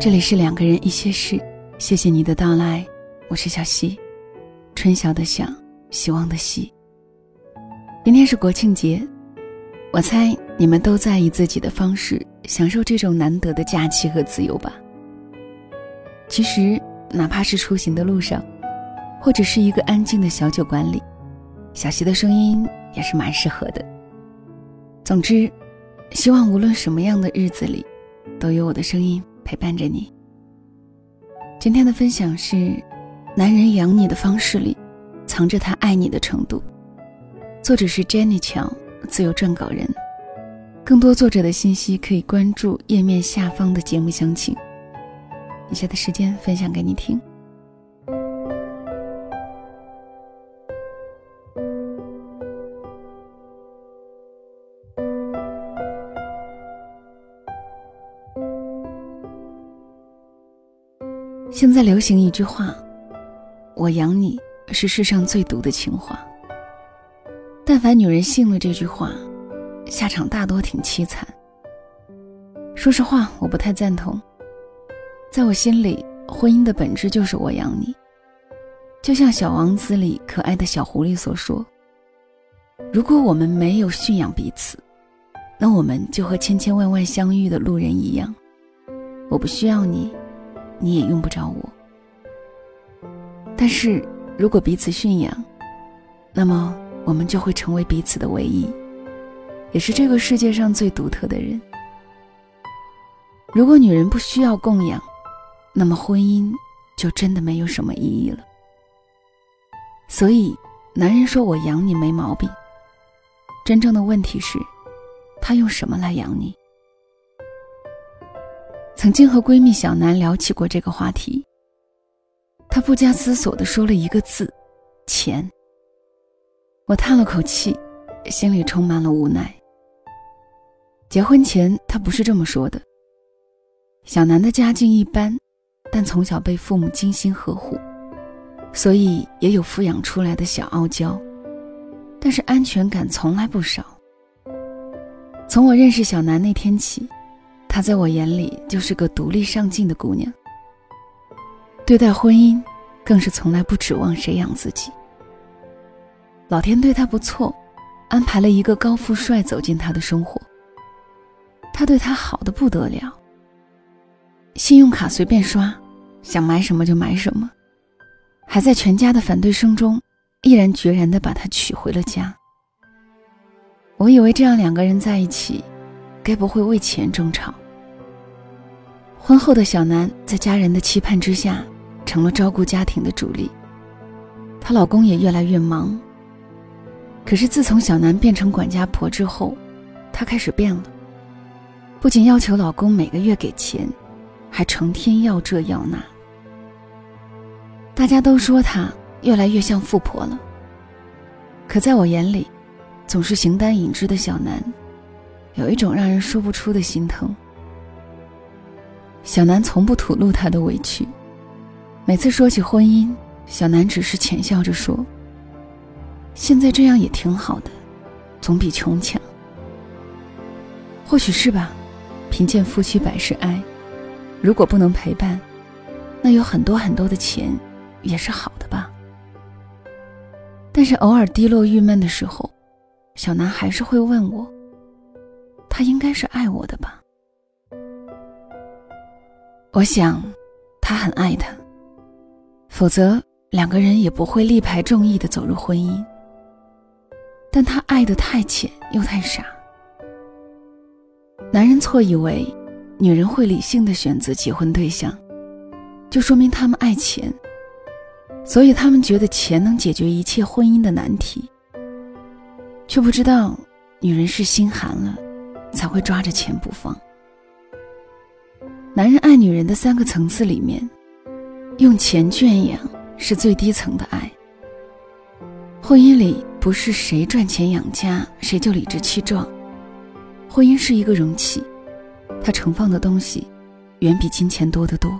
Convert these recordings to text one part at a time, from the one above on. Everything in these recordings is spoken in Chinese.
这里是两个人一些事，谢谢你的到来，我是小溪，春晓的晓，希望的希。今天是国庆节，我猜你们都在以自己的方式享受这种难得的假期和自由吧。其实，哪怕是出行的路上，或者是一个安静的小酒馆里，小溪的声音也是蛮适合的。总之，希望无论什么样的日子里，都有我的声音。陪伴着你。今天的分享是：男人养你的方式里，藏着他爱你的程度。作者是 Jenny 乔，自由撰稿人。更多作者的信息可以关注页面下方的节目详情。以下的时间分享给你听。现在流行一句话：“我养你是世上最毒的情话。”但凡女人信了这句话，下场大多挺凄惨。说实话，我不太赞同。在我心里，婚姻的本质就是我养你。就像《小王子》里可爱的小狐狸所说：“如果我们没有驯养彼此，那我们就和千千万万相遇的路人一样。我不需要你。”你也用不着我。但是如果彼此驯养，那么我们就会成为彼此的唯一，也是这个世界上最独特的人。如果女人不需要供养，那么婚姻就真的没有什么意义了。所以，男人说我养你没毛病。真正的问题是，他用什么来养你？曾经和闺蜜小南聊起过这个话题。她不加思索地说了一个字：“钱。”我叹了口气，心里充满了无奈。结婚前，他不是这么说的。小南的家境一般，但从小被父母精心呵护，所以也有抚养出来的小傲娇，但是安全感从来不少。从我认识小南那天起。她在我眼里就是个独立上进的姑娘。对待婚姻，更是从来不指望谁养自己。老天对她不错，安排了一个高富帅走进她的生活。他对他好的不得了，信用卡随便刷，想买什么就买什么，还在全家的反对声中，毅然决然地把她娶回了家。我以为这样两个人在一起，该不会为钱争吵。婚后的小南在家人的期盼之下，成了照顾家庭的主力。她老公也越来越忙。可是自从小南变成管家婆之后，她开始变了。不仅要求老公每个月给钱，还成天要这要那。大家都说她越来越像富婆了。可在我眼里，总是形单影只的小南，有一种让人说不出的心疼。小南从不吐露他的委屈，每次说起婚姻，小南只是浅笑着说：“现在这样也挺好的，总比穷强。”或许是吧，贫贱夫妻百事哀，如果不能陪伴，那有很多很多的钱也是好的吧。但是偶尔低落郁闷的时候，小南还是会问我：“他应该是爱我的吧？”我想，他很爱她，否则两个人也不会力排众议的走入婚姻。但他爱的太浅又太傻。男人错以为女人会理性的选择结婚对象，就说明他们爱钱，所以他们觉得钱能解决一切婚姻的难题，却不知道女人是心寒了，才会抓着钱不放。男人爱女人的三个层次里面，用钱圈养是最低层的爱。婚姻里不是谁赚钱养家谁就理直气壮，婚姻是一个容器，它盛放的东西远比金钱多得多。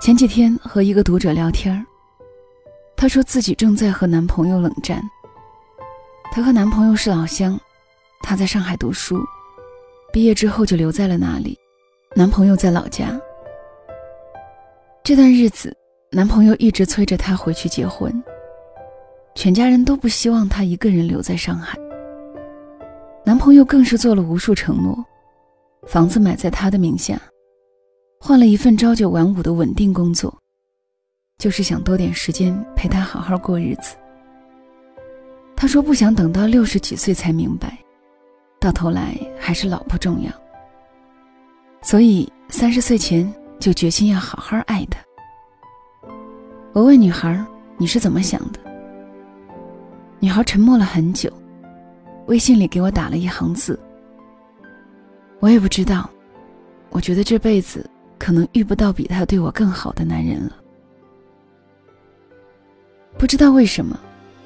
前几天和一个读者聊天她说自己正在和男朋友冷战。她和男朋友是老乡，她在上海读书，毕业之后就留在了那里，男朋友在老家。这段日子，男朋友一直催着她回去结婚，全家人都不希望她一个人留在上海。男朋友更是做了无数承诺，房子买在她的名下。换了一份朝九晚五的稳定工作，就是想多点时间陪他好好过日子。他说不想等到六十几岁才明白，到头来还是老婆重要。所以三十岁前就决心要好好爱她。我问女孩：“你是怎么想的？”女孩沉默了很久，微信里给我打了一行字：“我也不知道，我觉得这辈子。”可能遇不到比他对我更好的男人了。不知道为什么，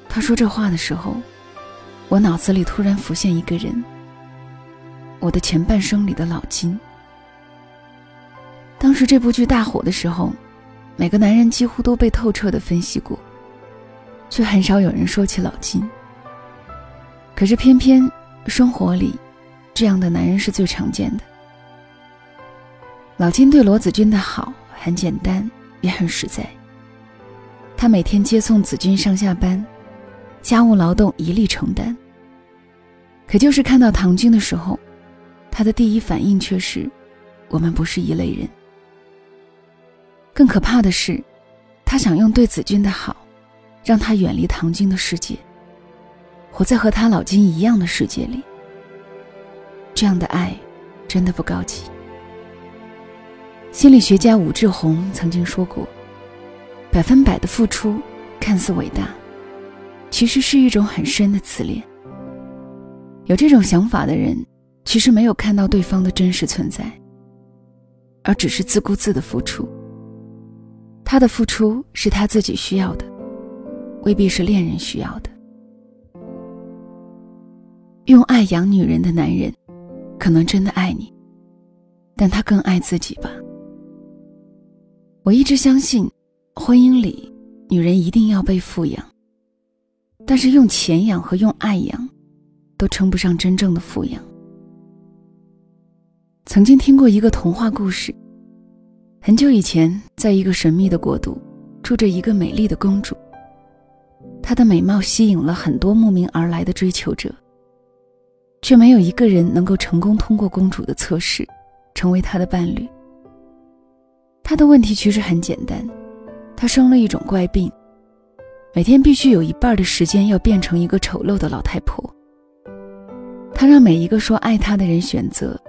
他说这话的时候，我脑子里突然浮现一个人。我的前半生里的老金。当时这部剧大火的时候，每个男人几乎都被透彻的分析过，却很少有人说起老金。可是偏偏生活里，这样的男人是最常见的。老金对罗子君的好很简单，也很实在。他每天接送子君上下班，家务劳动一力承担。可就是看到唐军的时候，他的第一反应却是：我们不是一类人。更可怕的是，他想用对子君的好，让他远离唐军的世界，活在和他老金一样的世界里。这样的爱，真的不高级。心理学家武志红曾经说过：“百分百的付出看似伟大，其实是一种很深的自恋。有这种想法的人，其实没有看到对方的真实存在，而只是自顾自的付出。他的付出是他自己需要的，未必是恋人需要的。用爱养女人的男人，可能真的爱你，但他更爱自己吧。”我一直相信，婚姻里，女人一定要被富养。但是用钱养和用爱养，都称不上真正的富养。曾经听过一个童话故事。很久以前，在一个神秘的国度，住着一个美丽的公主。她的美貌吸引了很多慕名而来的追求者，却没有一个人能够成功通过公主的测试，成为她的伴侣。她的问题其实很简单，她生了一种怪病，每天必须有一半的时间要变成一个丑陋的老太婆。她让每一个说爱她的人选择，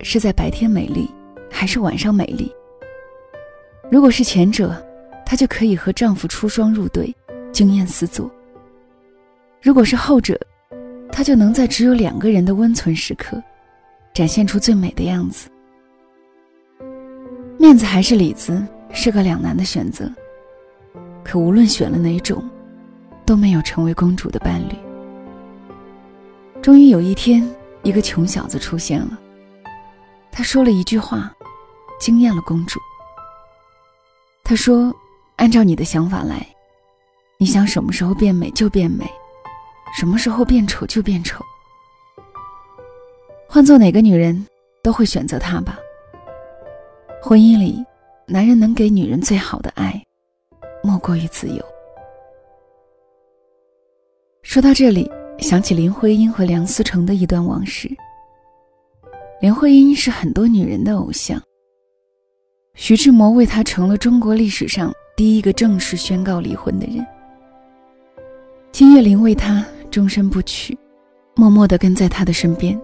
是在白天美丽，还是晚上美丽。如果是前者，她就可以和丈夫出双入对，惊艳四座；如果是后者，她就能在只有两个人的温存时刻，展现出最美的样子。面子还是里子是个两难的选择，可无论选了哪种，都没有成为公主的伴侣。终于有一天，一个穷小子出现了，他说了一句话，惊艳了公主。他说：“按照你的想法来，你想什么时候变美就变美，什么时候变丑就变丑。换做哪个女人，都会选择他吧。”婚姻里，男人能给女人最好的爱，莫过于自由。说到这里，想起林徽因和梁思成的一段往事。林徽因是很多女人的偶像。徐志摩为她成了中国历史上第一个正式宣告离婚的人。金岳霖为她终身不娶，默默地跟在他的身边。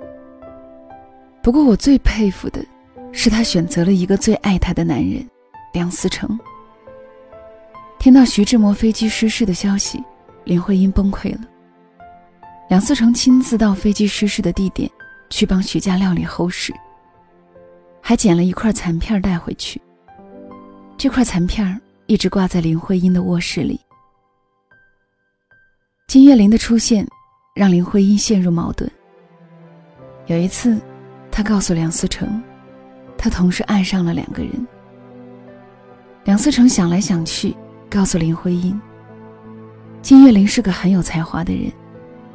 不过，我最佩服的。是他选择了一个最爱他的男人，梁思成。听到徐志摩飞机失事的消息，林徽因崩溃了。梁思成亲自到飞机失事的地点，去帮徐家料理后事，还捡了一块残片带回去。这块残片一直挂在林徽因的卧室里。金岳霖的出现，让林徽因陷入矛盾。有一次。他告诉梁思成，他同时爱上了两个人。梁思成想来想去，告诉林徽因：“金岳霖是个很有才华的人，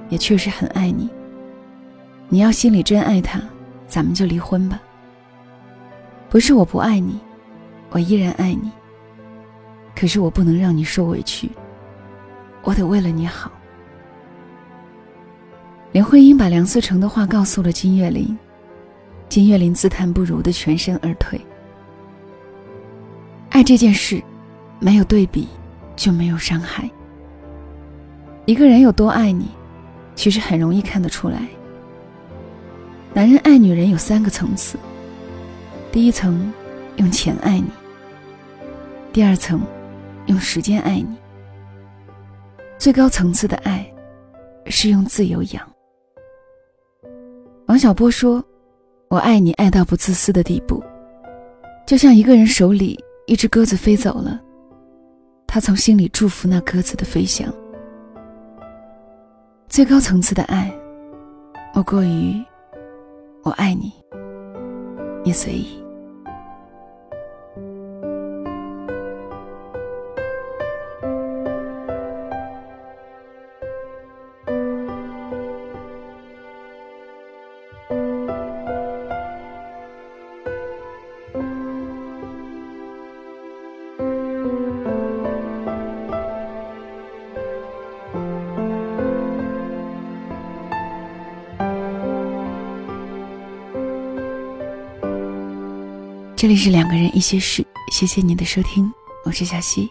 也确实很爱你。你要心里真爱他，咱们就离婚吧。不是我不爱你，我依然爱你。可是我不能让你受委屈，我得为了你好。”林徽因把梁思成的话告诉了金岳霖，金岳霖自叹不如的全身而退。爱这件事，没有对比，就没有伤害。一个人有多爱你，其实很容易看得出来。男人爱女人有三个层次：第一层，用钱爱你；第二层，用时间爱你；最高层次的爱，是用自由养。王小波说：“我爱你，爱到不自私的地步，就像一个人手里。”一只鸽子飞走了，他从心里祝福那鸽子的飞翔。最高层次的爱，莫过于我爱你，你随意。这里是两个人一些事，谢谢你的收听，我是小溪，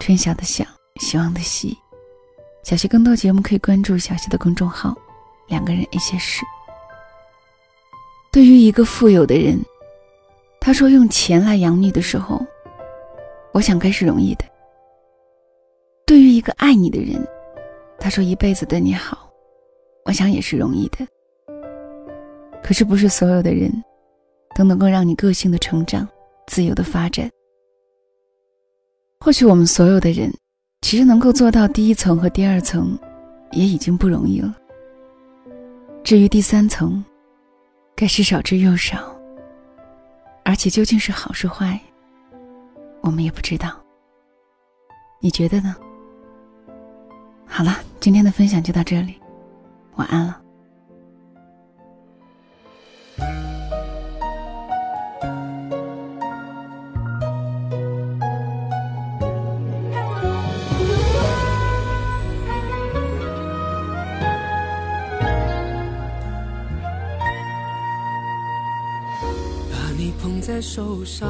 春晓的晓，希望的希。小溪更多节目可以关注小溪的公众号“两个人一些事”。对于一个富有的人，他说用钱来养你的时候，我想该是容易的。对于一个爱你的人，他说一辈子对你好，我想也是容易的。可是不是所有的人。都能够让你个性的成长，自由的发展。或许我们所有的人，其实能够做到第一层和第二层，也已经不容易了。至于第三层，该是少之又少。而且究竟是好是坏，我们也不知道。你觉得呢？好了，今天的分享就到这里，晚安了。在手上，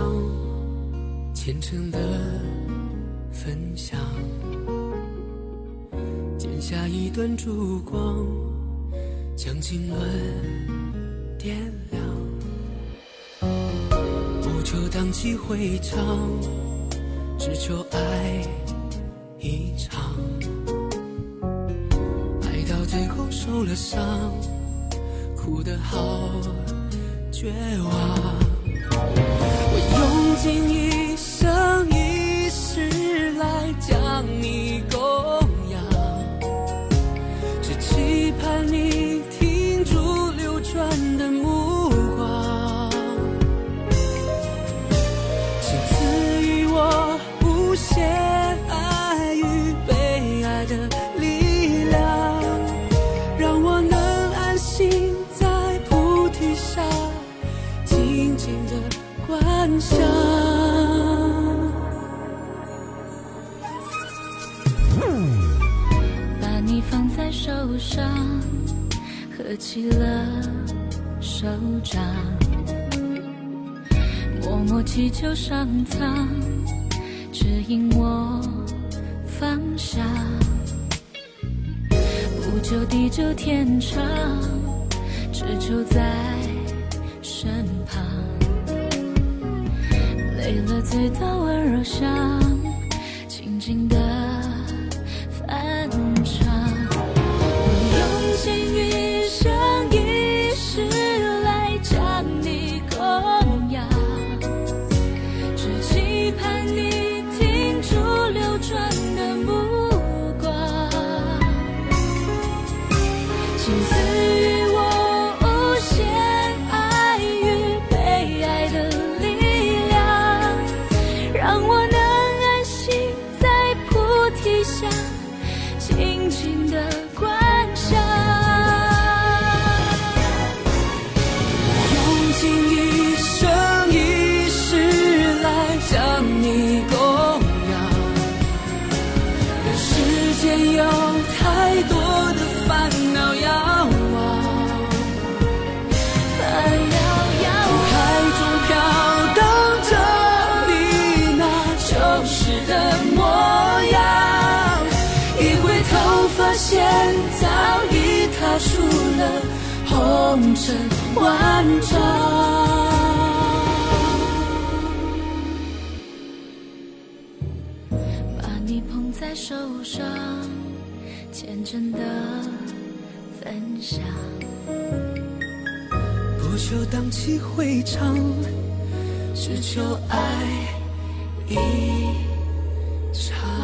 虔诚的分享，剪下一段烛光，将经纶点亮。不求荡气回肠，只求爱一场。爱到最后受了伤，哭得好绝望。我用尽一生一世来将你供养，只期盼你上，合起了手掌，默默祈求上苍指引我方向，不求地久天长，只求在身旁。累了，醉倒温柔乡，出了红尘万丈。把你捧在手上，虔诚的分享。不求荡气回肠，只求爱一场。